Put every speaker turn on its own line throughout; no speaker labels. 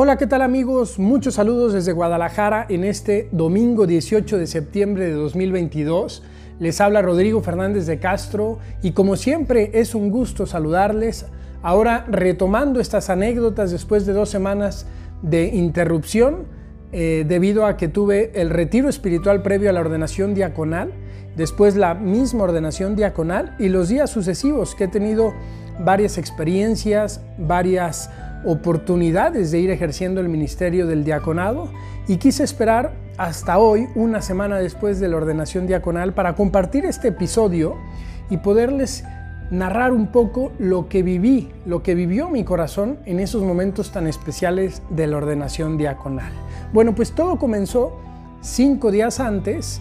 Hola, ¿qué tal amigos? Muchos saludos desde Guadalajara en este domingo 18 de septiembre de 2022. Les habla Rodrigo Fernández de Castro y como siempre es un gusto saludarles. Ahora retomando estas anécdotas después de dos semanas de interrupción eh, debido a que tuve el retiro espiritual previo a la ordenación diaconal, después la misma ordenación diaconal y los días sucesivos que he tenido varias experiencias, varias oportunidades de ir ejerciendo el ministerio del diaconado y quise esperar hasta hoy, una semana después de la ordenación diaconal, para compartir este episodio y poderles narrar un poco lo que viví, lo que vivió mi corazón en esos momentos tan especiales de la ordenación diaconal. Bueno, pues todo comenzó cinco días antes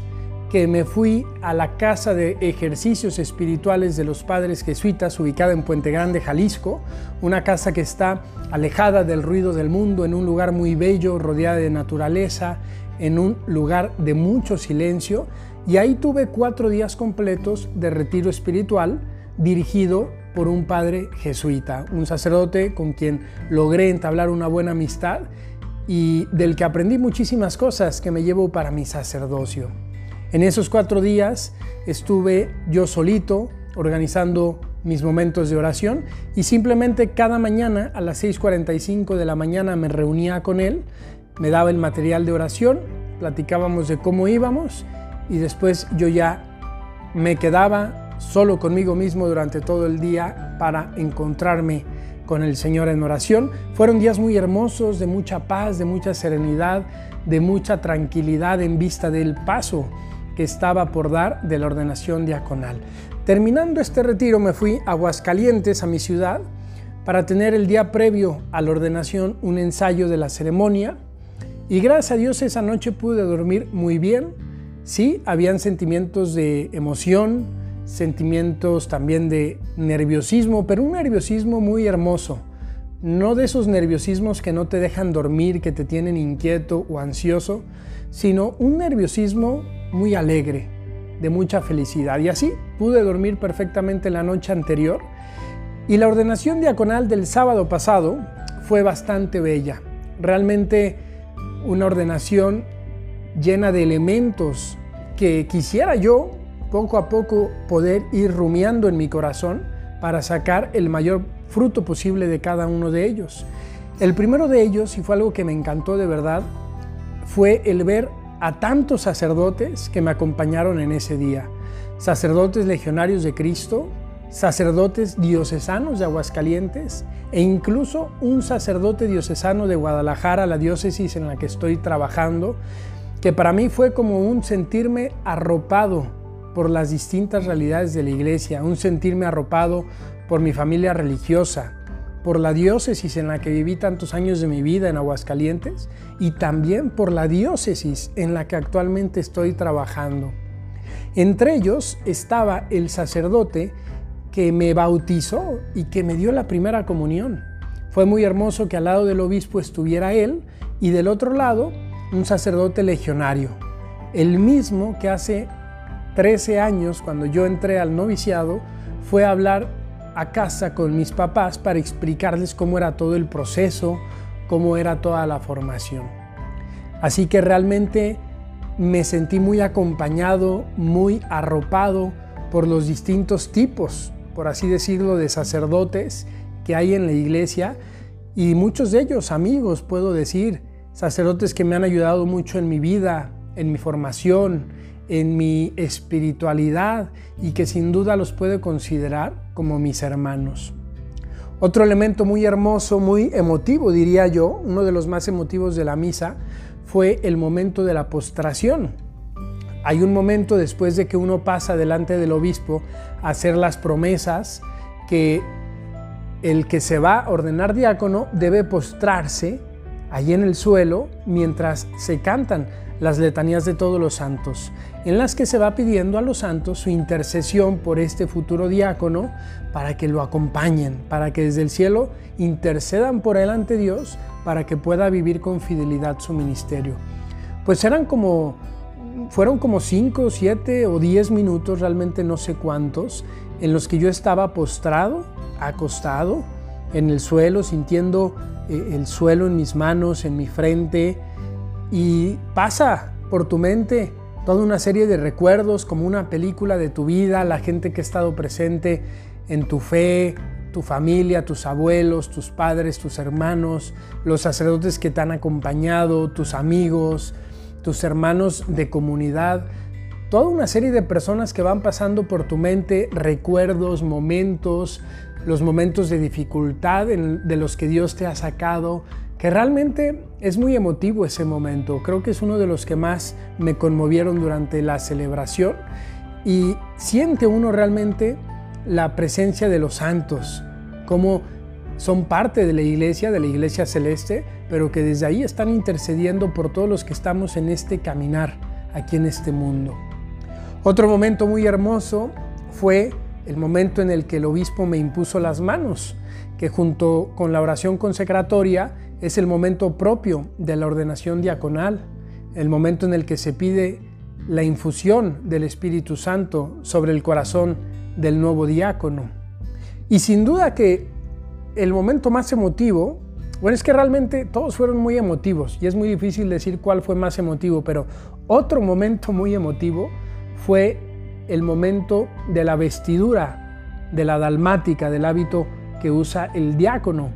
que me fui a la casa de ejercicios espirituales de los padres jesuitas ubicada en Puente Grande, Jalisco, una casa que está alejada del ruido del mundo, en un lugar muy bello, rodeada de naturaleza, en un lugar de mucho silencio, y ahí tuve cuatro días completos de retiro espiritual dirigido por un padre jesuita, un sacerdote con quien logré entablar una buena amistad y del que aprendí muchísimas cosas que me llevo para mi sacerdocio. En esos cuatro días estuve yo solito organizando mis momentos de oración y simplemente cada mañana a las 6.45 de la mañana me reunía con él, me daba el material de oración, platicábamos de cómo íbamos y después yo ya me quedaba solo conmigo mismo durante todo el día para encontrarme con el Señor en oración. Fueron días muy hermosos, de mucha paz, de mucha serenidad, de mucha tranquilidad en vista del paso que estaba por dar de la ordenación diaconal. Terminando este retiro me fui a Aguascalientes, a mi ciudad, para tener el día previo a la ordenación un ensayo de la ceremonia y gracias a Dios esa noche pude dormir muy bien. Sí, habían sentimientos de emoción, sentimientos también de nerviosismo, pero un nerviosismo muy hermoso. No de esos nerviosismos que no te dejan dormir, que te tienen inquieto o ansioso, sino un nerviosismo muy alegre, de mucha felicidad. Y así pude dormir perfectamente la noche anterior. Y la ordenación diaconal del sábado pasado fue bastante bella. Realmente una ordenación llena de elementos que quisiera yo poco a poco poder ir rumiando en mi corazón para sacar el mayor fruto posible de cada uno de ellos. El primero de ellos, y fue algo que me encantó de verdad, fue el ver a tantos sacerdotes que me acompañaron en ese día. Sacerdotes legionarios de Cristo, sacerdotes diocesanos de Aguascalientes e incluso un sacerdote diocesano de Guadalajara, la diócesis en la que estoy trabajando, que para mí fue como un sentirme arropado por las distintas realidades de la iglesia, un sentirme arropado por mi familia religiosa, por la diócesis en la que viví tantos años de mi vida en Aguascalientes y también por la diócesis en la que actualmente estoy trabajando. Entre ellos estaba el sacerdote que me bautizó y que me dio la primera comunión. Fue muy hermoso que al lado del obispo estuviera él y del otro lado un sacerdote legionario, el mismo que hace 13 años, cuando yo entré al noviciado, fue a hablar a casa con mis papás para explicarles cómo era todo el proceso, cómo era toda la formación. Así que realmente me sentí muy acompañado, muy arropado por los distintos tipos, por así decirlo, de sacerdotes que hay en la iglesia y muchos de ellos amigos, puedo decir, sacerdotes que me han ayudado mucho en mi vida, en mi formación, en mi espiritualidad y que sin duda los puedo considerar como mis hermanos. Otro elemento muy hermoso, muy emotivo, diría yo, uno de los más emotivos de la misa, fue el momento de la postración. Hay un momento después de que uno pasa delante del obispo a hacer las promesas que el que se va a ordenar diácono debe postrarse allí en el suelo mientras se cantan las letanías de todos los santos, en las que se va pidiendo a los santos su intercesión por este futuro diácono para que lo acompañen, para que desde el cielo intercedan por él ante Dios para que pueda vivir con fidelidad su ministerio. Pues eran como, fueron como 5, 7 o 10 minutos, realmente no sé cuántos, en los que yo estaba postrado, acostado, en el suelo, sintiendo el suelo en mis manos, en mi frente, y pasa por tu mente toda una serie de recuerdos como una película de tu vida, la gente que ha estado presente en tu fe, tu familia, tus abuelos, tus padres, tus hermanos, los sacerdotes que te han acompañado, tus amigos, tus hermanos de comunidad, toda una serie de personas que van pasando por tu mente, recuerdos, momentos, los momentos de dificultad de los que Dios te ha sacado, que realmente es muy emotivo ese momento. Creo que es uno de los que más me conmovieron durante la celebración y siente uno realmente la presencia de los santos, como son parte de la iglesia, de la iglesia celeste, pero que desde ahí están intercediendo por todos los que estamos en este caminar aquí en este mundo. Otro momento muy hermoso fue el momento en el que el obispo me impuso las manos, que junto con la oración consecratoria es el momento propio de la ordenación diaconal, el momento en el que se pide la infusión del Espíritu Santo sobre el corazón del nuevo diácono. Y sin duda que el momento más emotivo, bueno, es que realmente todos fueron muy emotivos y es muy difícil decir cuál fue más emotivo, pero otro momento muy emotivo fue el momento de la vestidura, de la dalmática, del hábito que usa el diácono.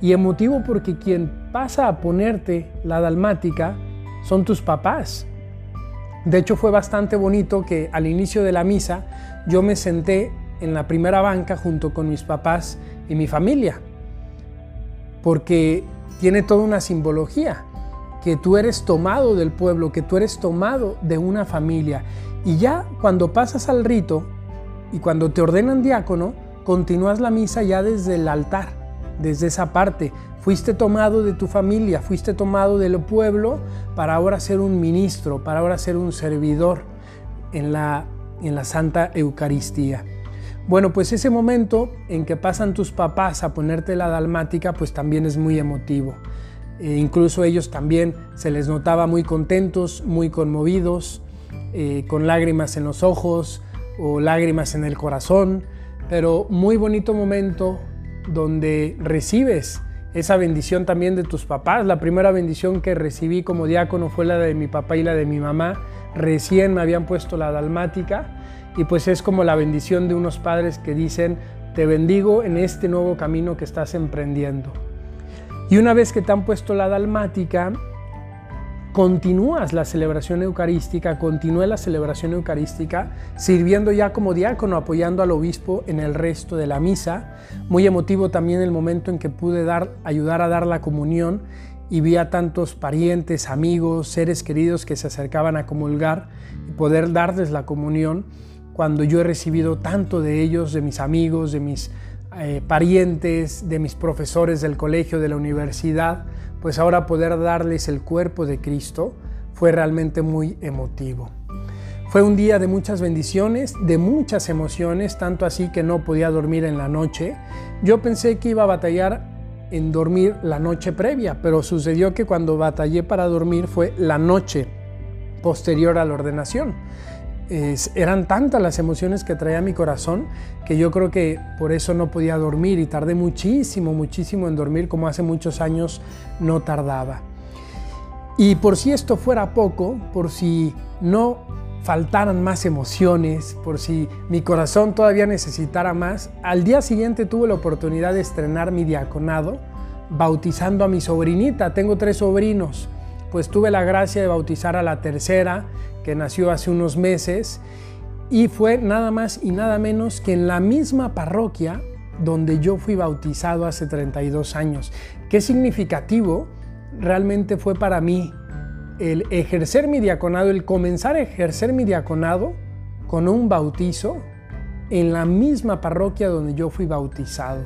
Y emotivo porque quien pasa a ponerte la dalmática son tus papás. De hecho fue bastante bonito que al inicio de la misa yo me senté en la primera banca junto con mis papás y mi familia, porque tiene toda una simbología, que tú eres tomado del pueblo, que tú eres tomado de una familia y ya cuando pasas al rito y cuando te ordenan diácono, continúas la misa ya desde el altar, desde esa parte. Fuiste tomado de tu familia, fuiste tomado del pueblo para ahora ser un ministro, para ahora ser un servidor en la, en la Santa Eucaristía. Bueno, pues ese momento en que pasan tus papás a ponerte la dalmática, pues también es muy emotivo. E incluso ellos también se les notaba muy contentos, muy conmovidos. Eh, con lágrimas en los ojos o lágrimas en el corazón, pero muy bonito momento donde recibes esa bendición también de tus papás. La primera bendición que recibí como diácono fue la de mi papá y la de mi mamá. Recién me habían puesto la dalmática y pues es como la bendición de unos padres que dicen, te bendigo en este nuevo camino que estás emprendiendo. Y una vez que te han puesto la dalmática, continúas la celebración eucarística, continúe la celebración eucarística, sirviendo ya como diácono, apoyando al obispo en el resto de la misa. Muy emotivo también el momento en que pude dar, ayudar a dar la comunión y vi a tantos parientes, amigos, seres queridos que se acercaban a comulgar y poder darles la comunión cuando yo he recibido tanto de ellos, de mis amigos, de mis eh, parientes, de mis profesores del colegio, de la universidad, pues ahora poder darles el cuerpo de Cristo fue realmente muy emotivo. Fue un día de muchas bendiciones, de muchas emociones, tanto así que no podía dormir en la noche. Yo pensé que iba a batallar en dormir la noche previa, pero sucedió que cuando batallé para dormir fue la noche posterior a la ordenación eran tantas las emociones que traía mi corazón que yo creo que por eso no podía dormir y tardé muchísimo, muchísimo en dormir como hace muchos años no tardaba. Y por si esto fuera poco, por si no faltaran más emociones, por si mi corazón todavía necesitara más, al día siguiente tuve la oportunidad de estrenar mi diaconado bautizando a mi sobrinita. Tengo tres sobrinos, pues tuve la gracia de bautizar a la tercera que nació hace unos meses y fue nada más y nada menos que en la misma parroquia donde yo fui bautizado hace 32 años. Qué significativo realmente fue para mí el ejercer mi diaconado, el comenzar a ejercer mi diaconado con un bautizo en la misma parroquia donde yo fui bautizado.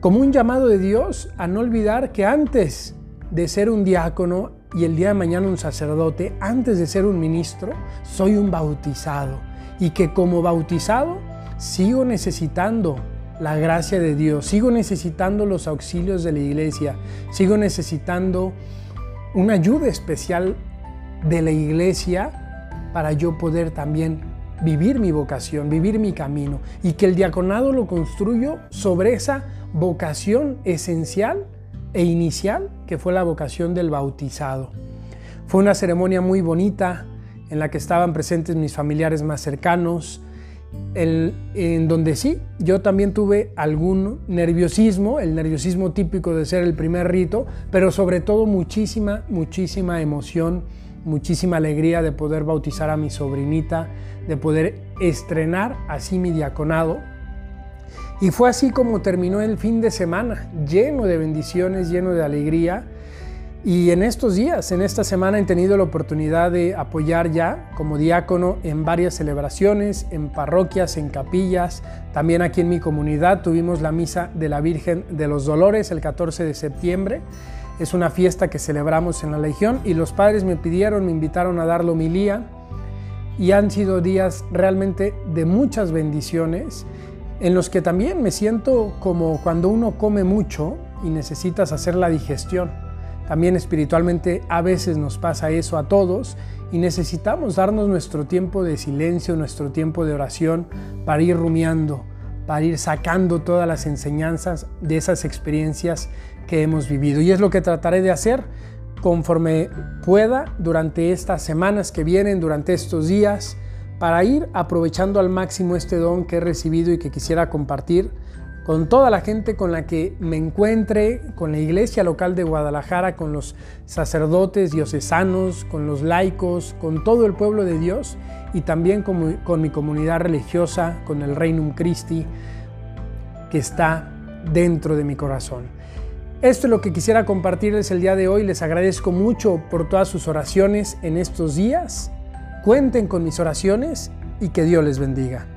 Como un llamado de Dios a no olvidar que antes de ser un diácono, y el día de mañana un sacerdote, antes de ser un ministro, soy un bautizado. Y que como bautizado sigo necesitando la gracia de Dios, sigo necesitando los auxilios de la iglesia, sigo necesitando una ayuda especial de la iglesia para yo poder también vivir mi vocación, vivir mi camino y que el diaconado lo construyo sobre esa vocación esencial e inicial que fue la vocación del bautizado. Fue una ceremonia muy bonita en la que estaban presentes mis familiares más cercanos, en donde sí, yo también tuve algún nerviosismo, el nerviosismo típico de ser el primer rito, pero sobre todo muchísima, muchísima emoción, muchísima alegría de poder bautizar a mi sobrinita, de poder estrenar así mi diaconado. Y fue así como terminó el fin de semana, lleno de bendiciones, lleno de alegría. Y en estos días, en esta semana, he tenido la oportunidad de apoyar ya como diácono en varias celebraciones, en parroquias, en capillas. También aquí en mi comunidad tuvimos la misa de la Virgen de los Dolores el 14 de septiembre. Es una fiesta que celebramos en la Legión y los padres me pidieron, me invitaron a dar la homilía y han sido días realmente de muchas bendiciones en los que también me siento como cuando uno come mucho y necesitas hacer la digestión. También espiritualmente a veces nos pasa eso a todos y necesitamos darnos nuestro tiempo de silencio, nuestro tiempo de oración para ir rumiando, para ir sacando todas las enseñanzas de esas experiencias que hemos vivido. Y es lo que trataré de hacer conforme pueda durante estas semanas que vienen, durante estos días, para ir aprovechando al máximo este don que he recibido y que quisiera compartir con toda la gente con la que me encuentre, con la iglesia local de Guadalajara, con los sacerdotes diocesanos, con los laicos, con todo el pueblo de Dios y también con, mi comunidad religiosa, con el Reinum Christi que está dentro de mi corazón. Esto es lo que quisiera compartirles el día de hoy. Les agradezco mucho por todas sus oraciones en estos días. Cuenten con mis oraciones y que Dios les bendiga.